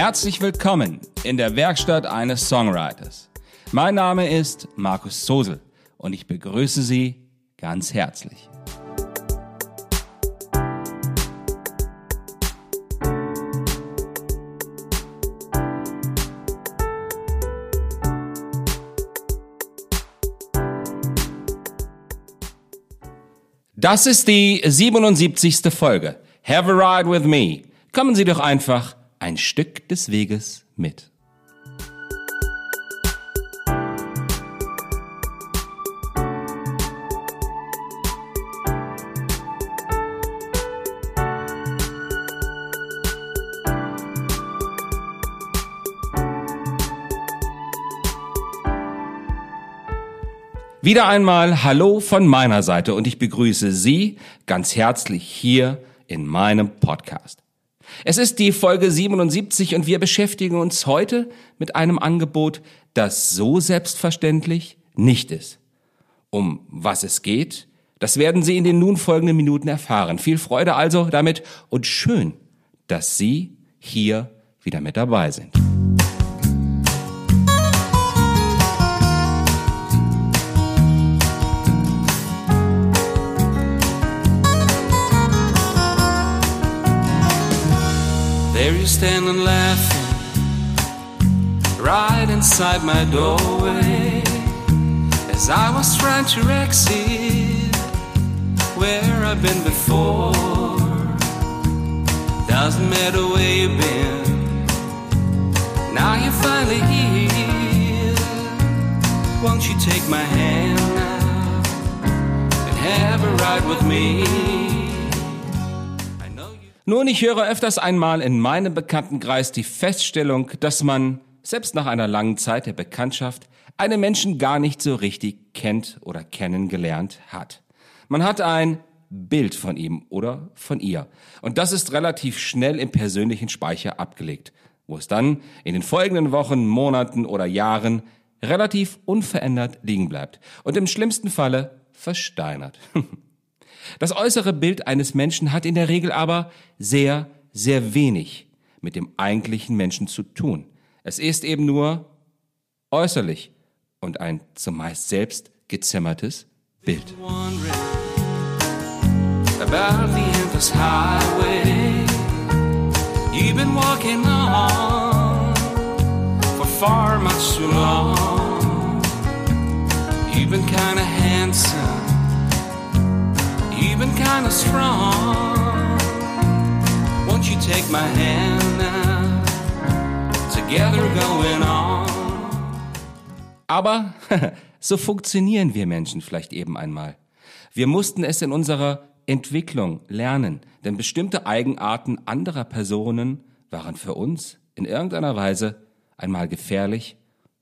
Herzlich willkommen in der Werkstatt eines Songwriters. Mein Name ist Markus Sosel und ich begrüße Sie ganz herzlich. Das ist die 77. Folge. Have a ride with me. Kommen Sie doch einfach ein Stück des Weges mit. Wieder einmal Hallo von meiner Seite und ich begrüße Sie ganz herzlich hier in meinem Podcast. Es ist die Folge 77 und wir beschäftigen uns heute mit einem Angebot, das so selbstverständlich nicht ist. Um was es geht, das werden Sie in den nun folgenden Minuten erfahren. Viel Freude also damit und schön, dass Sie hier wieder mit dabei sind. There you stand and laughing right inside my doorway as I was trying to exit where I've been before. Doesn't matter where you've been, now you're finally here. Won't you take my hand now and have a ride with me? Nun, ich höre öfters einmal in meinem Bekanntenkreis die Feststellung, dass man, selbst nach einer langen Zeit der Bekanntschaft, einen Menschen gar nicht so richtig kennt oder kennengelernt hat. Man hat ein Bild von ihm oder von ihr. Und das ist relativ schnell im persönlichen Speicher abgelegt, wo es dann in den folgenden Wochen, Monaten oder Jahren relativ unverändert liegen bleibt und im schlimmsten Falle versteinert. Das äußere Bild eines Menschen hat in der Regel aber sehr, sehr wenig mit dem eigentlichen Menschen zu tun. Es ist eben nur äußerlich und ein zumeist selbst gezimmertes Bild. You've been kinda handsome kinda strong. Won't you take my hand now? Together going on. Aber so funktionieren wir Menschen vielleicht eben einmal. Wir mussten es in unserer Entwicklung lernen, denn bestimmte Eigenarten anderer Personen waren für uns in irgendeiner Weise einmal gefährlich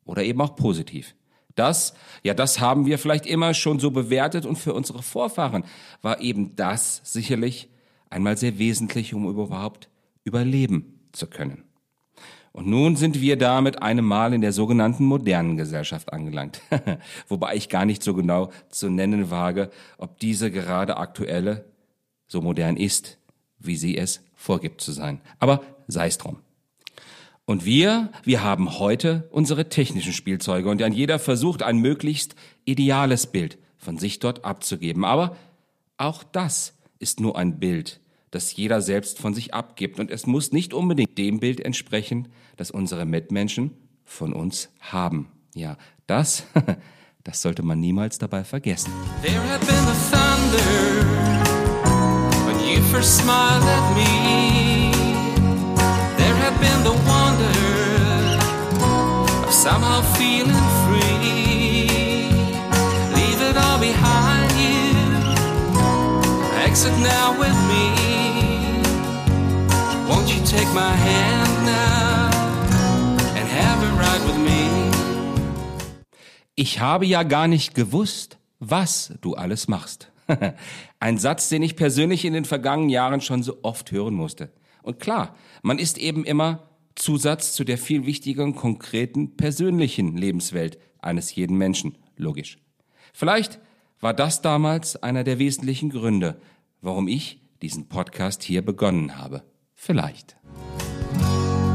oder eben auch positiv. Das, ja, das haben wir vielleicht immer schon so bewertet und für unsere Vorfahren war eben das sicherlich einmal sehr wesentlich, um überhaupt überleben zu können. Und nun sind wir da mit einem Mal in der sogenannten modernen Gesellschaft angelangt. Wobei ich gar nicht so genau zu nennen wage, ob diese gerade aktuelle so modern ist, wie sie es vorgibt zu sein. Aber sei es drum. Und wir, wir haben heute unsere technischen Spielzeuge und jeder versucht ein möglichst ideales Bild von sich dort abzugeben. Aber auch das ist nur ein Bild, das jeder selbst von sich abgibt und es muss nicht unbedingt dem Bild entsprechen, das unsere Mitmenschen von uns haben. Ja, das, das sollte man niemals dabei vergessen. There somehow feeling free. Leave it all behind you. Exit now with me. Won't you take my hand now and have a ride with me? Ich habe ja gar nicht gewusst, was du alles machst. Ein Satz, den ich persönlich in den vergangenen Jahren schon so oft hören musste. Und klar, man ist eben immer Zusatz zu der viel wichtigeren, konkreten, persönlichen Lebenswelt eines jeden Menschen, logisch. Vielleicht war das damals einer der wesentlichen Gründe, warum ich diesen Podcast hier begonnen habe. Vielleicht.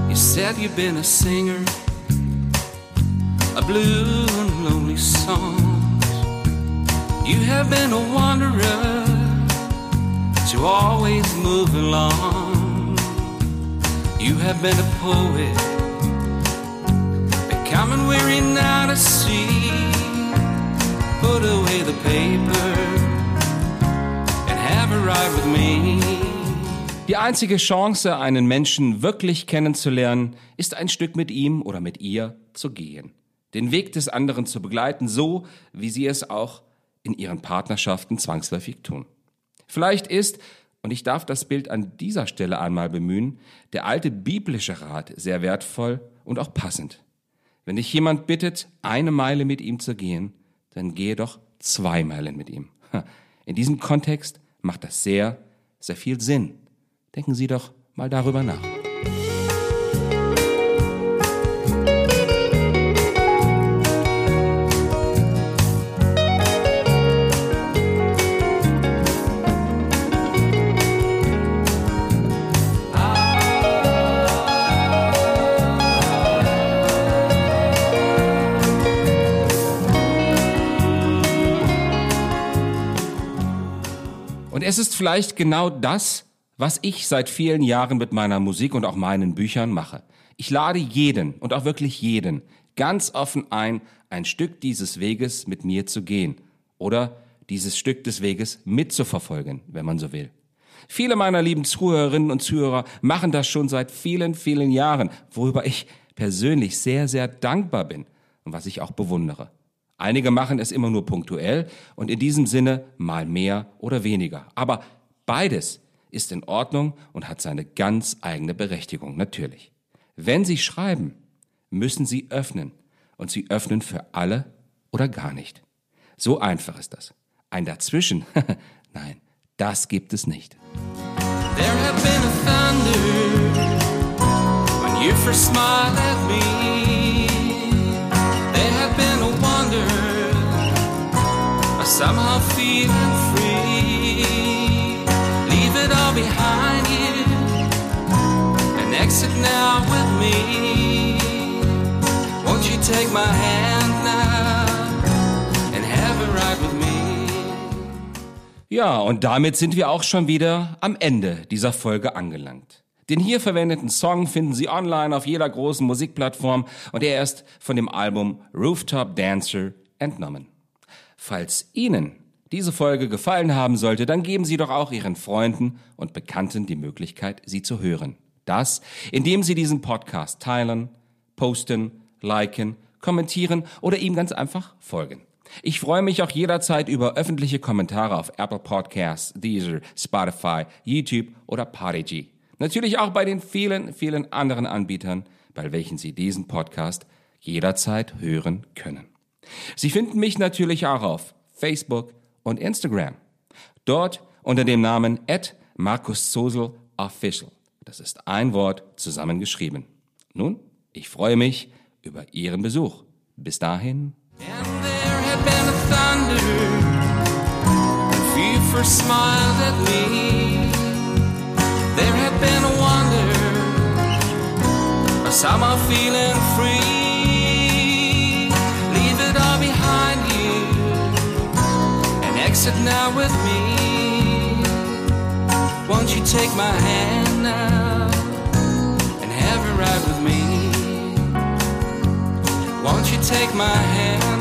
You said you've been a singer of blue and lonely songs. You have been a wanderer to always move along. You have been a poet, becoming weary now to see. Put away the paper and have a ride with me. Die einzige Chance, einen Menschen wirklich kennenzulernen, ist ein Stück mit ihm oder mit ihr zu gehen. Den Weg des anderen zu begleiten, so wie sie es auch in ihren Partnerschaften zwangsläufig tun. Vielleicht ist, und ich darf das Bild an dieser Stelle einmal bemühen, der alte biblische Rat sehr wertvoll und auch passend. Wenn dich jemand bittet, eine Meile mit ihm zu gehen, dann gehe doch zwei Meilen mit ihm. In diesem Kontext macht das sehr, sehr viel Sinn. Denken Sie doch mal darüber nach. Es ist vielleicht genau das, was ich seit vielen Jahren mit meiner Musik und auch meinen Büchern mache. Ich lade jeden und auch wirklich jeden ganz offen ein, ein Stück dieses Weges mit mir zu gehen oder dieses Stück des Weges mitzuverfolgen, wenn man so will. Viele meiner lieben Zuhörerinnen und Zuhörer machen das schon seit vielen, vielen Jahren, worüber ich persönlich sehr, sehr dankbar bin und was ich auch bewundere. Einige machen es immer nur punktuell und in diesem Sinne mal mehr oder weniger. Aber beides ist in Ordnung und hat seine ganz eigene Berechtigung, natürlich. Wenn Sie schreiben, müssen Sie öffnen und Sie öffnen für alle oder gar nicht. So einfach ist das. Ein Dazwischen, nein, das gibt es nicht. There have been a thunder when you first smiled at me. Somehow feeling free. Leave it all behind you and exit now with me. Won't you take my hand now and have a ride with me? Ja, und damit sind wir auch schon wieder am Ende dieser Folge angelangt. Den hier verwendeten Song finden Sie online auf jeder großen Musikplattform und er ist von dem Album Rooftop Dancer entnommen. Falls Ihnen diese Folge gefallen haben sollte, dann geben Sie doch auch Ihren Freunden und Bekannten die Möglichkeit, sie zu hören. Das, indem Sie diesen Podcast teilen, posten, liken, kommentieren oder ihm ganz einfach folgen. Ich freue mich auch jederzeit über öffentliche Kommentare auf Apple Podcasts, Deezer, Spotify, YouTube oder Podigy. Natürlich auch bei den vielen, vielen anderen Anbietern, bei welchen Sie diesen Podcast jederzeit hören können. Sie finden mich natürlich auch auf Facebook und Instagram. Dort unter dem Namen Zosel Official. Das ist ein Wort zusammengeschrieben. Nun, ich freue mich über Ihren Besuch. Bis dahin. And there had exit now with me. Won't you take my hand now and have a ride with me? Won't you take my hand